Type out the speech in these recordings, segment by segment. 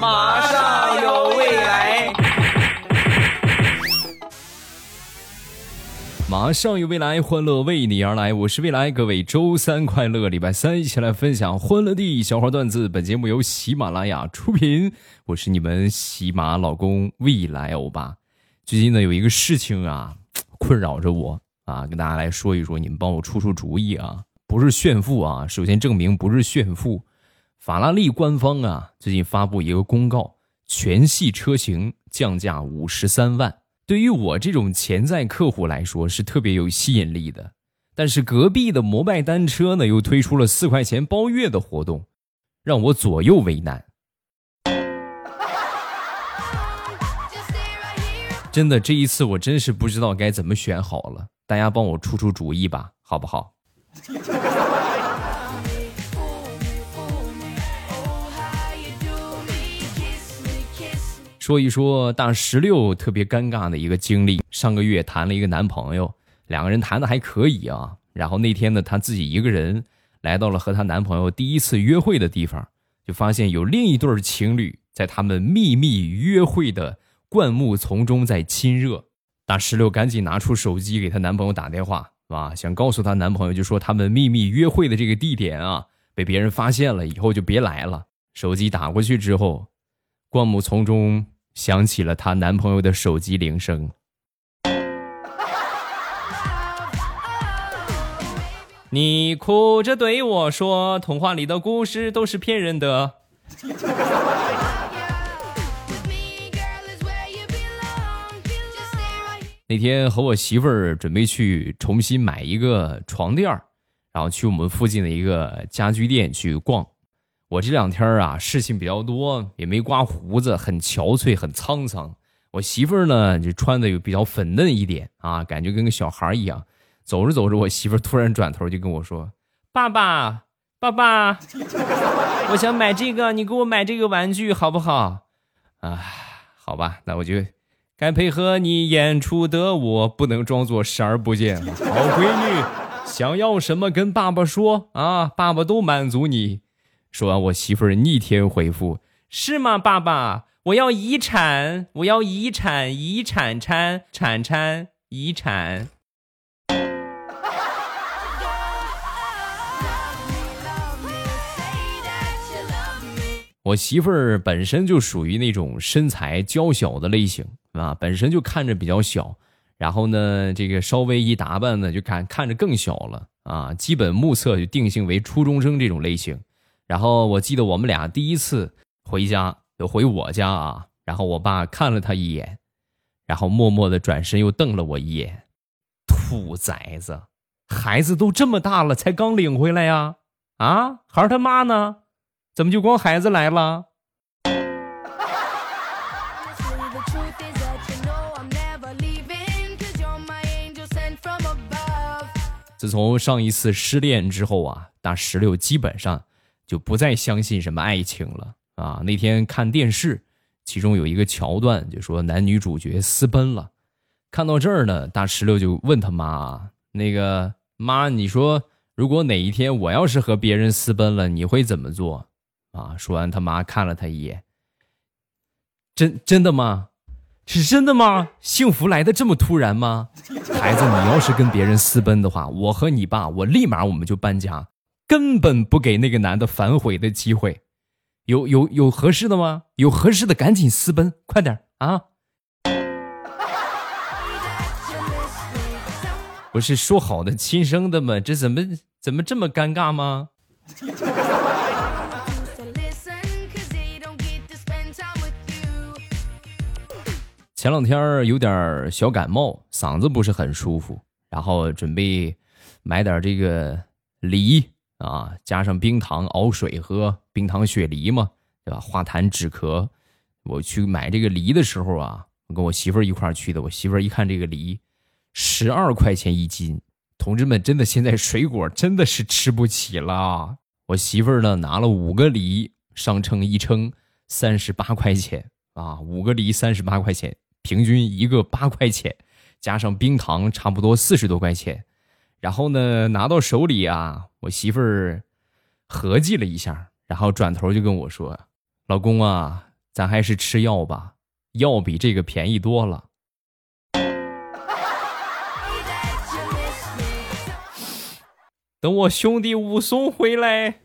马上有未来，马上有未来，欢乐为你而来。我是未来，各位周三快乐，礼拜三一起来分享欢乐的小花段子。本节目由喜马拉雅出品，我是你们喜马老公未来欧巴。最近呢，有一个事情啊，困扰着我啊，跟大家来说一说，你们帮我出出主意啊。不是炫富啊，首先证明不是炫富。法拉利官方啊，最近发布一个公告，全系车型降价五十三万。对于我这种潜在客户来说是特别有吸引力的。但是隔壁的摩拜单车呢，又推出了四块钱包月的活动，让我左右为难。真的，这一次我真是不知道该怎么选好了，大家帮我出出主意吧，好不好？说一说大石榴特别尴尬的一个经历。上个月谈了一个男朋友，两个人谈的还可以啊。然后那天呢，她自己一个人来到了和她男朋友第一次约会的地方，就发现有另一对情侣在他们秘密约会的灌木丛中在亲热。大石榴赶紧拿出手机给她男朋友打电话，啊，想告诉她男朋友，就说他们秘密约会的这个地点啊，被别人发现了，以后就别来了。手机打过去之后。灌木丛中响起了她男朋友的手机铃声。你哭着对我说：“童话里的故事都是骗人的。”那天和我媳妇儿准备去重新买一个床垫然后去我们附近的一个家居店去逛。我这两天啊，事情比较多，也没刮胡子，很憔悴，很沧桑。我媳妇儿呢，就穿的又比较粉嫩一点啊，感觉跟个小孩一样。走着走着，我媳妇儿突然转头就跟我说：“爸爸，爸爸，我想买这个，你给我买这个玩具好不好？”啊，好吧，那我就该配合你演出的，我不能装作视而不见。好闺女，想要什么跟爸爸说啊，爸爸都满足你。说完，我媳妇儿逆天回复：“是吗，爸爸？我要遗产，我要遗产，遗产产产产遗产。”我媳妇儿本身就属于那种身材娇小的类型啊，本身就看着比较小，然后呢，这个稍微一打扮呢，就看看着更小了啊，基本目测就定性为初中生这种类型。然后我记得我们俩第一次回家，就回我家啊。然后我爸看了他一眼，然后默默的转身又瞪了我一眼。兔崽子，孩子都这么大了，才刚领回来呀？啊，孩儿他妈呢？怎么就光孩子来了？自从上一次失恋之后啊，大石榴基本上。就不再相信什么爱情了啊！那天看电视，其中有一个桥段，就说男女主角私奔了。看到这儿呢，大石榴就问他妈：“那个妈，你说如果哪一天我要是和别人私奔了，你会怎么做？”啊！说完，他妈看了他一眼：“真真的吗？是真的吗？幸福来的这么突然吗？孩子，你要是跟别人私奔的话，我和你爸，我立马我们就搬家。”根本不给那个男的反悔的机会，有有有合适的吗？有合适的赶紧私奔，快点啊！不是说好的亲生的吗？这怎么怎么这么尴尬吗？前两天有点小感冒，嗓子不是很舒服，然后准备买点这个梨。啊，加上冰糖熬水喝，冰糖雪梨嘛，对吧？化痰止咳。我去买这个梨的时候啊，我跟我媳妇一块去的。我媳妇一看这个梨，十二块钱一斤。同志们，真的现在水果真的是吃不起了。我媳妇呢，拿了五个梨上称一称，三十八块钱啊，五个梨三十八块钱，平均一个八块钱，加上冰糖差不多四十多块钱。然后呢，拿到手里啊，我媳妇儿合计了一下，然后转头就跟我说：“老公啊，咱还是吃药吧，药比这个便宜多了。等我兄弟武松回来。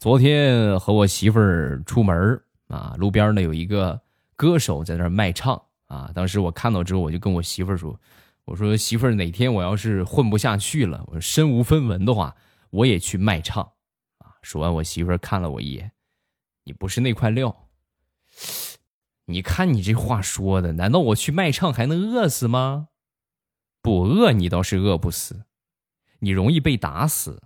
昨天和我媳妇儿出门啊，路边呢有一个歌手在那儿卖唱啊。当时我看到之后，我就跟我媳妇儿说：“我说媳妇儿，哪天我要是混不下去了，我身无分文的话，我也去卖唱啊。”说完，我媳妇儿看了我一眼：“你不是那块料。你看你这话说的，难道我去卖唱还能饿死吗？不饿，你倒是饿不死，你容易被打死。”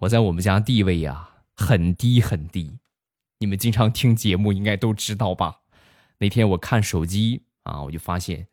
我在我们家地位呀很低很低，你们经常听节目应该都知道吧？那天我看手机啊，我就发现，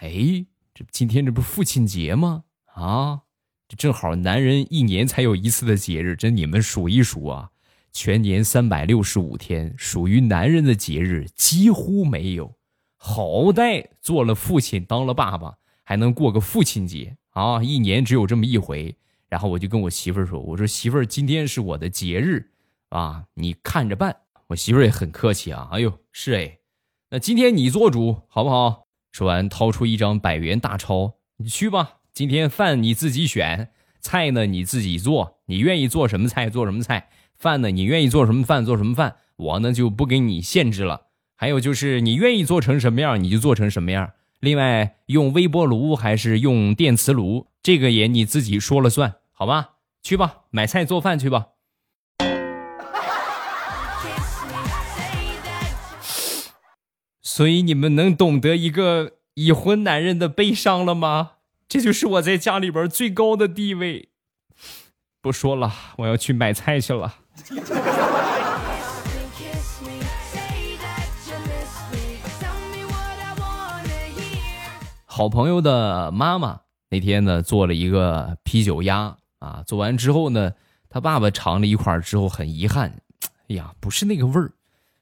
哎，这今天这不是父亲节吗？啊，这正好男人一年才有一次的节日，这你们数一数啊，全年三百六十五天，属于男人的节日几乎没有。好歹做了父亲，当了爸爸，还能过个父亲节啊，一年只有这么一回。然后我就跟我媳妇儿说：“我说媳妇儿，今天是我的节日，啊，你看着办。”我媳妇儿也很客气啊，哎呦，是哎，那今天你做主好不好？说完，掏出一张百元大钞，你去吧。今天饭你自己选，菜呢你自己做，你愿意做什么菜做什么菜，饭呢你愿意做什么饭做什么饭，我呢就不给你限制了。还有就是你愿意做成什么样你就做成什么样。另外，用微波炉还是用电磁炉？这个也你自己说了算，好吧？去吧，买菜做饭去吧。所以你们能懂得一个已婚男人的悲伤了吗？这就是我在家里边最高的地位。不说了，我要去买菜去了。好朋友的妈妈。那天呢，做了一个啤酒鸭啊，做完之后呢，他爸爸尝了一块之后很遗憾，哎呀，不是那个味儿。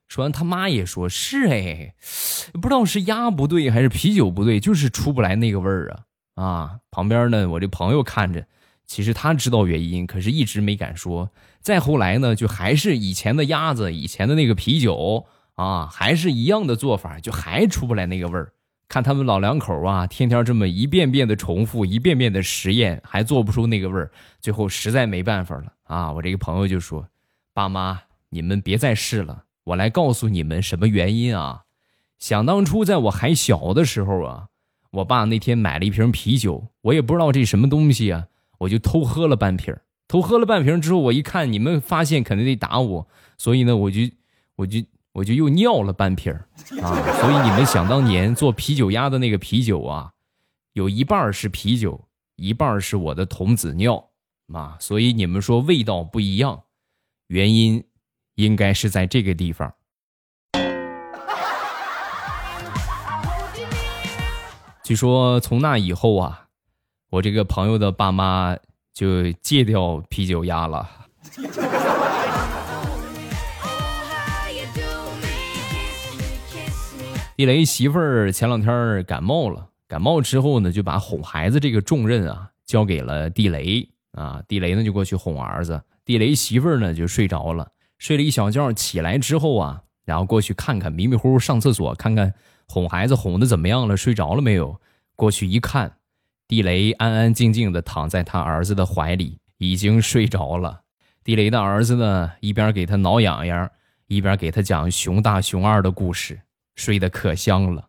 说完，他妈也说是哎，不知道是鸭不对还是啤酒不对，就是出不来那个味儿啊啊！旁边呢，我这朋友看着，其实他知道原因，可是一直没敢说。再后来呢，就还是以前的鸭子，以前的那个啤酒啊，还是一样的做法，就还出不来那个味儿。看他们老两口啊，天天这么一遍遍的重复，一遍遍的实验，还做不出那个味儿，最后实在没办法了啊！我这个朋友就说：“爸妈，你们别再试了，我来告诉你们什么原因啊？想当初在我还小的时候啊，我爸那天买了一瓶啤酒，我也不知道这什么东西啊，我就偷喝了半瓶。偷喝了半瓶之后，我一看你们发现肯定得打我，所以呢，我就我就。”我就又尿了半瓶儿啊，所以你们想当年做啤酒鸭的那个啤酒啊，有一半是啤酒，一半是我的童子尿啊，所以你们说味道不一样，原因应该是在这个地方。据说从那以后啊，我这个朋友的爸妈就戒掉啤酒鸭了。地雷媳妇儿前两天感冒了，感冒之后呢，就把哄孩子这个重任啊交给了地雷啊。地雷呢就过去哄儿子，地雷媳妇儿呢就睡着了，睡了一小觉，起来之后啊，然后过去看看，迷迷糊糊上厕所看看哄孩子哄的怎么样了，睡着了没有？过去一看，地雷安安静静的躺在他儿子的怀里，已经睡着了。地雷的儿子呢一边给他挠痒痒，一边给他讲熊大熊二的故事。睡得可香了。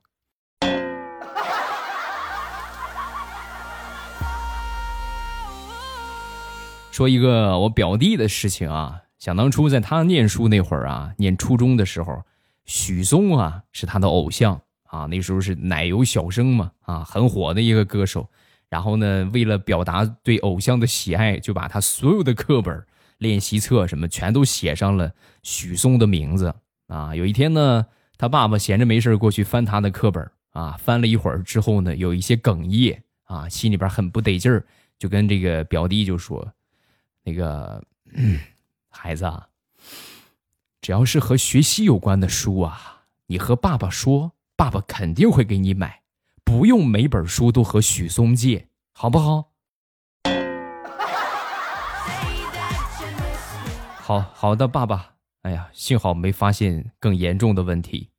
说一个我表弟的事情啊，想当初在他念书那会儿啊，念初中的时候，许嵩啊是他的偶像啊，那时候是奶油小生嘛啊，很火的一个歌手。然后呢，为了表达对偶像的喜爱，就把他所有的课本、练习册什么全都写上了许嵩的名字啊。有一天呢。他爸爸闲着没事过去翻他的课本啊，翻了一会儿之后呢，有一些哽咽啊，心里边很不得劲儿，就跟这个表弟就说：“那个 孩子，啊，只要是和学习有关的书啊，你和爸爸说，爸爸肯定会给你买，不用每本书都和许嵩借，好不好？好好的，爸爸。哎呀，幸好没发现更严重的问题。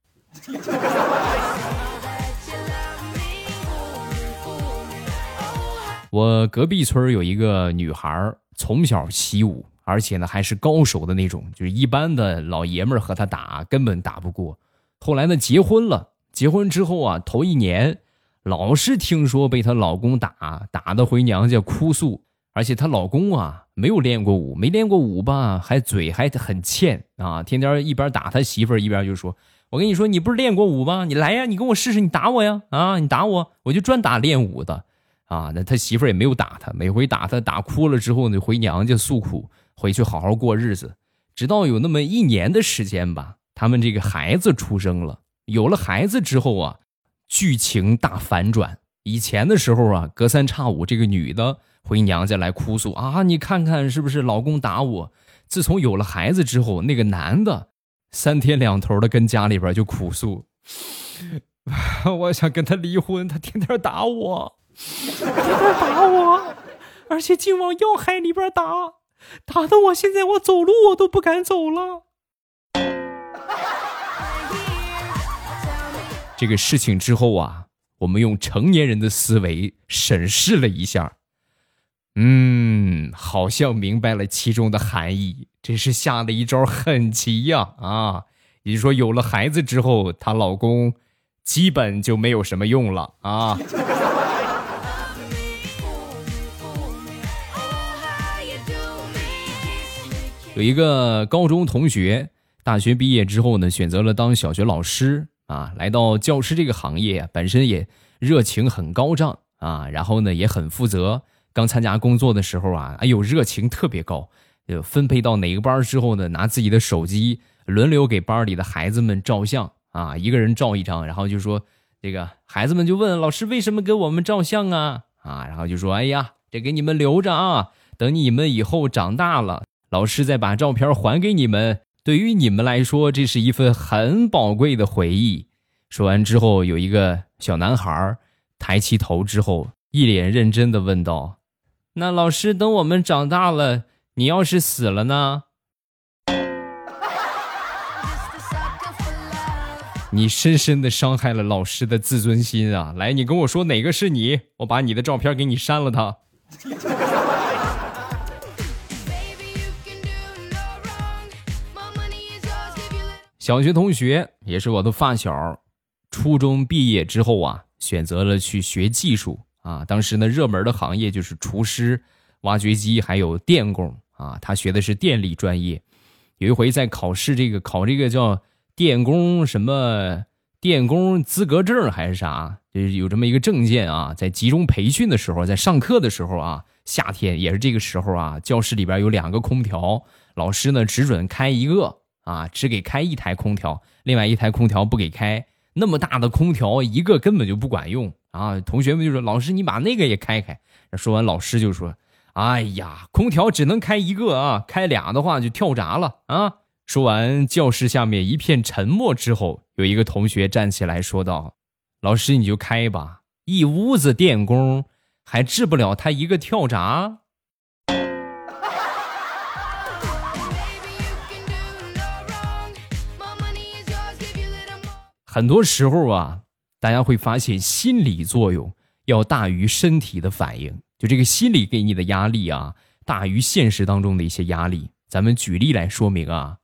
我隔壁村有一个女孩，从小习武，而且呢还是高手的那种，就是一般的老爷们儿和她打根本打不过。后来呢结婚了，结婚之后啊，头一年老是听说被她老公打，打的回娘家哭诉，而且她老公啊没有练过武，没练过武吧，还嘴还很欠啊，天天一边打他媳妇儿，一边就说：“我跟你说，你不是练过武吗？你来呀，你跟我试试，你打我呀，啊，你打我，我就专打练武的。”啊，那他媳妇儿也没有打他，每回打他打哭了之后呢，回娘家诉苦，回去好好过日子。直到有那么一年的时间吧，他们这个孩子出生了。有了孩子之后啊，剧情大反转。以前的时候啊，隔三差五这个女的回娘家来哭诉啊，你看看是不是老公打我？自从有了孩子之后，那个男的三天两头的跟家里边就哭诉，我想跟他离婚，他天天打我。天天打我，而且竟往要害里边打，打的我现在我走路我都不敢走了。这个事情之后啊，我们用成年人的思维审视了一下，嗯，好像明白了其中的含义。真是下了一招狠棋呀！啊，也就说，有了孩子之后，她老公基本就没有什么用了啊。有一个高中同学，大学毕业之后呢，选择了当小学老师啊。来到教师这个行业，本身也热情很高涨啊，然后呢也很负责。刚参加工作的时候啊，哎呦，热情特别高。就分配到哪个班之后呢，拿自己的手机轮流给班里的孩子们照相啊，一个人照一张，然后就说这个孩子们就问老师为什么给我们照相啊啊，然后就说哎呀，这给你们留着啊，等你们以后长大了。老师再把照片还给你们，对于你们来说，这是一份很宝贵的回忆。说完之后，有一个小男孩抬起头之后，一脸认真的问道：“那老师，等我们长大了，你要是死了呢？”你深深的伤害了老师的自尊心啊！来，你跟我说哪个是你，我把你的照片给你删了它。小学同学也是我的发小，初中毕业之后啊，选择了去学技术啊。当时呢，热门的行业就是厨师、挖掘机还有电工啊。他学的是电力专业。有一回在考试，这个考这个叫电工什么电工资格证还是啥，就是有这么一个证件啊。在集中培训的时候，在上课的时候啊，夏天也是这个时候啊，教室里边有两个空调，老师呢只准开一个。啊，只给开一台空调，另外一台空调不给开。那么大的空调，一个根本就不管用啊！同学们就说：“老师，你把那个也开开。”说完，老师就说：“哎呀，空调只能开一个啊，开俩的话就跳闸了啊！”说完，教室下面一片沉默之后，有一个同学站起来说道：“老师，你就开吧，一屋子电工还治不了他一个跳闸。”很多时候啊，大家会发现心理作用要大于身体的反应。就这个心理给你的压力啊，大于现实当中的一些压力。咱们举例来说明啊，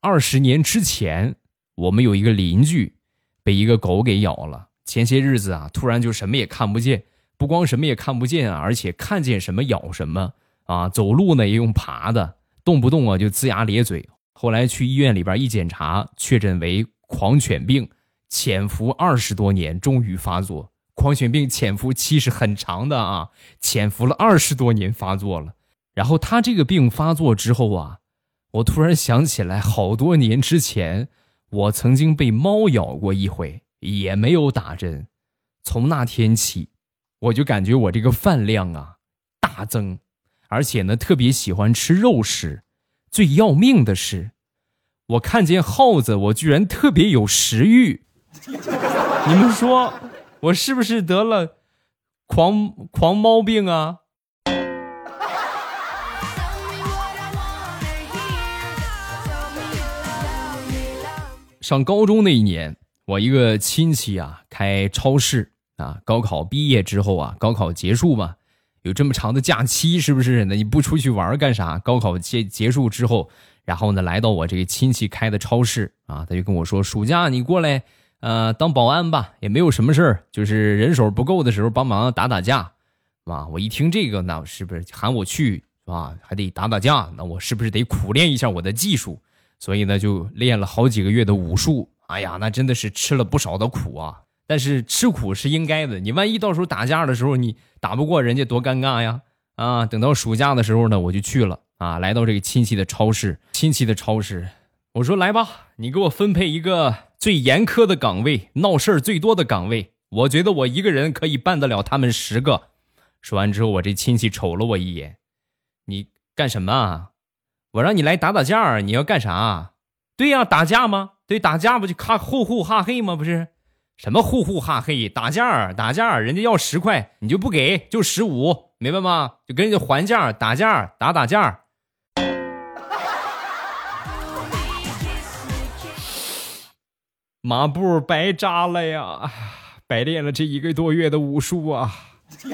二十年之前，我们有一个邻居被一个狗给咬了。前些日子啊，突然就什么也看不见，不光什么也看不见啊，而且看见什么咬什么啊，走路呢也用爬的，动不动啊就龇牙咧嘴。后来去医院里边一检查，确诊为狂犬病。潜伏二十多年，终于发作。狂犬病潜伏期是很长的啊，潜伏了二十多年发作了。然后他这个病发作之后啊，我突然想起来，好多年之前我曾经被猫咬过一回，也没有打针。从那天起，我就感觉我这个饭量啊大增，而且呢特别喜欢吃肉食。最要命的是。我看见耗子，我居然特别有食欲。你们说，我是不是得了狂狂猫病啊？上高中那一年，我一个亲戚啊开超市啊，高考毕业之后啊，高考结束嘛，有这么长的假期，是不是？那你不出去玩干啥？高考结结束之后，然后呢，来到我这个亲戚开的超市啊，他就跟我说：“暑假你过来，呃，当保安吧，也没有什么事儿，就是人手不够的时候帮忙打打架，是吧？”我一听这个，那是不是喊我去，是吧？还得打打架，那我是不是得苦练一下我的技术？所以呢，就练了好几个月的武术。哎呀，那真的是吃了不少的苦啊！但是吃苦是应该的。你万一到时候打架的时候你打不过人家，多尴尬呀！啊，等到暑假的时候呢，我就去了啊，来到这个亲戚的超市。亲戚的超市，我说来吧，你给我分配一个最严苛的岗位，闹事儿最多的岗位。我觉得我一个人可以办得了他们十个。说完之后，我这亲戚瞅了我一眼：“你干什么啊？”我让你来打打架，你要干啥？对呀，打架吗？对，打架不就咔呼呼哈嘿吗？不是，什么呼呼哈嘿？打架，打架，人家要十块，你就不给，就十五，明白吗？就跟人家还价，打架，打打架。马步白扎了呀，白练了这一个多月的武术啊。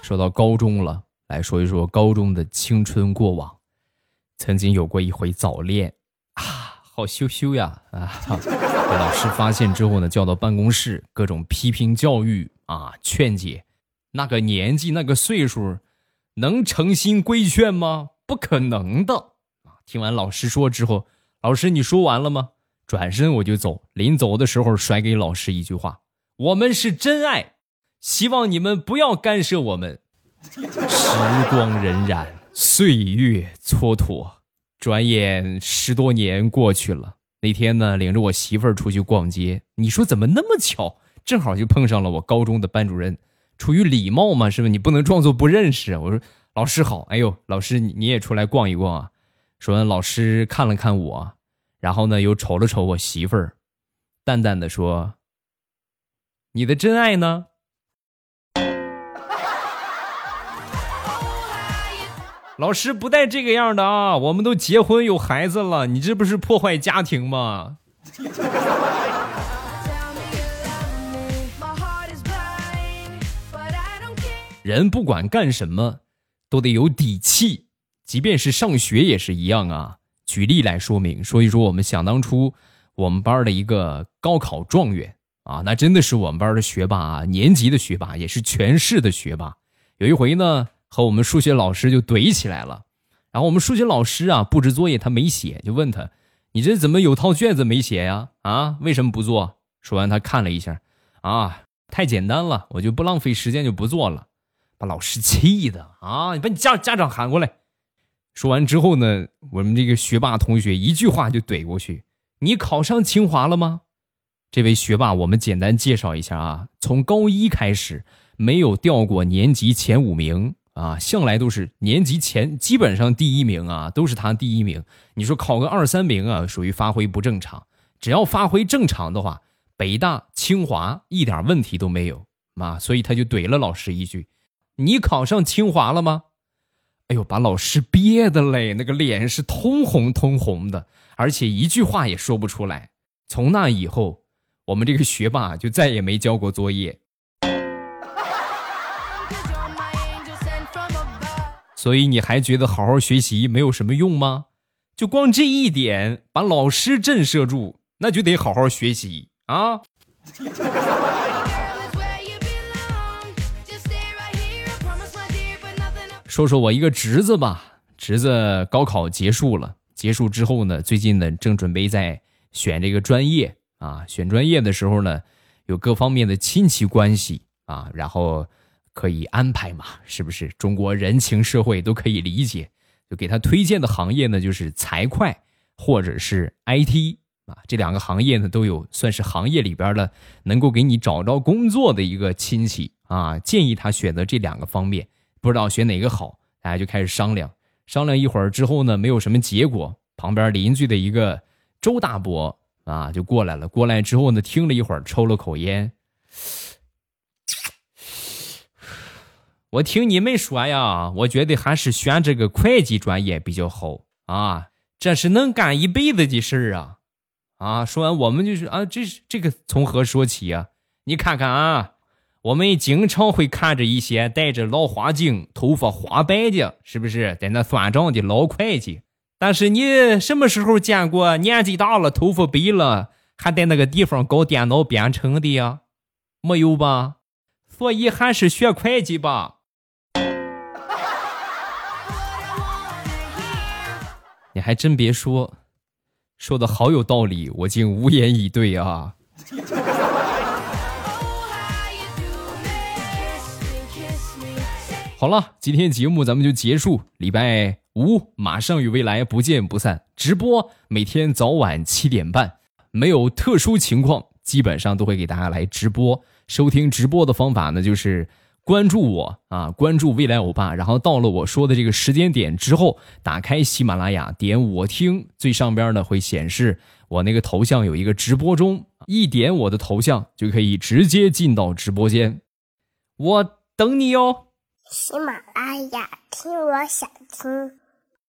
说到高中了，来说一说高中的青春过往。曾经有过一回早恋，啊，好羞羞呀！啊，被老师发现之后呢，叫到办公室，各种批评教育啊，劝解。那个年纪，那个岁数，能诚心规劝吗？不可能的啊！听完老师说之后，老师你说完了吗？转身我就走。临走的时候，甩给老师一句话：我们是真爱。希望你们不要干涉我们。时光荏苒，岁月蹉跎，转眼十多年过去了。那天呢，领着我媳妇儿出去逛街，你说怎么那么巧，正好就碰上了我高中的班主任。出于礼貌嘛，是不是？你不能装作不认识。我说老师好，哎呦，老师你你也出来逛一逛啊。说完，老师看了看我，然后呢又瞅了瞅我媳妇儿，淡淡的说：“你的真爱呢？” 老师不带这个样的啊！我们都结婚有孩子了，你这不是破坏家庭吗？人不管干什么，都得有底气，即便是上学也是一样啊。举例来说明，说一说我们想当初我们班的一个高考状元啊，那真的是我们班的学霸啊，年级的学霸，也是全市的学霸。有一回呢。和我们数学老师就怼起来了，然后我们数学老师啊布置作业他没写，就问他：“你这怎么有套卷子没写呀？啊，为什么不做？”说完他看了一下，啊，太简单了，我就不浪费时间就不做了，把老师气的啊！你把你家家长喊过来。说完之后呢，我们这个学霸同学一句话就怼过去：“你考上清华了吗？”这位学霸，我们简单介绍一下啊，从高一开始没有掉过年级前五名。啊，向来都是年级前，基本上第一名啊，都是他第一名。你说考个二三名啊，属于发挥不正常。只要发挥正常的话，北大、清华一点问题都没有啊。所以他就怼了老师一句：“你考上清华了吗？”哎呦，把老师憋的嘞，那个脸是通红通红的，而且一句话也说不出来。从那以后，我们这个学霸就再也没交过作业。所以你还觉得好好学习没有什么用吗？就光这一点把老师震慑住，那就得好好学习啊！说说我一个侄子吧，侄子高考结束了，结束之后呢，最近呢正准备在选这个专业啊，选专业的时候呢，有各方面的亲戚关系啊，然后。可以安排嘛？是不是中国人情社会都可以理解？就给他推荐的行业呢，就是财会或者是 IT 啊，这两个行业呢都有算是行业里边的能够给你找着工作的一个亲戚啊，建议他选择这两个方面。不知道选哪个好，大家就开始商量。商量一会儿之后呢，没有什么结果。旁边邻居的一个周大伯啊，就过来了。过来之后呢，听了一会儿，抽了口烟。我听你们说呀，我觉得还是选这个会计专业比较好啊，这是能干一辈子的事儿啊！啊，说完我们就是啊，这是这个从何说起啊？你看看啊，我们经常会看着一些戴着老花镜、头发花白的，是不是在那算账的老会计？但是你什么时候见过年纪大了、头发白了，还在那个地方搞电脑编程的呀？没有吧？所以还是学会计吧。你还真别说，说的好有道理，我竟无言以对啊！好了，今天节目咱们就结束，礼拜五马上与未来不见不散。直播每天早晚七点半，没有特殊情况，基本上都会给大家来直播。收听直播的方法呢，就是。关注我啊！关注未来欧巴，然后到了我说的这个时间点之后，打开喜马拉雅，点我听，最上边呢会显示我那个头像有一个直播中，一点我的头像就可以直接进到直播间，我等你哟。喜马拉雅听，我想听。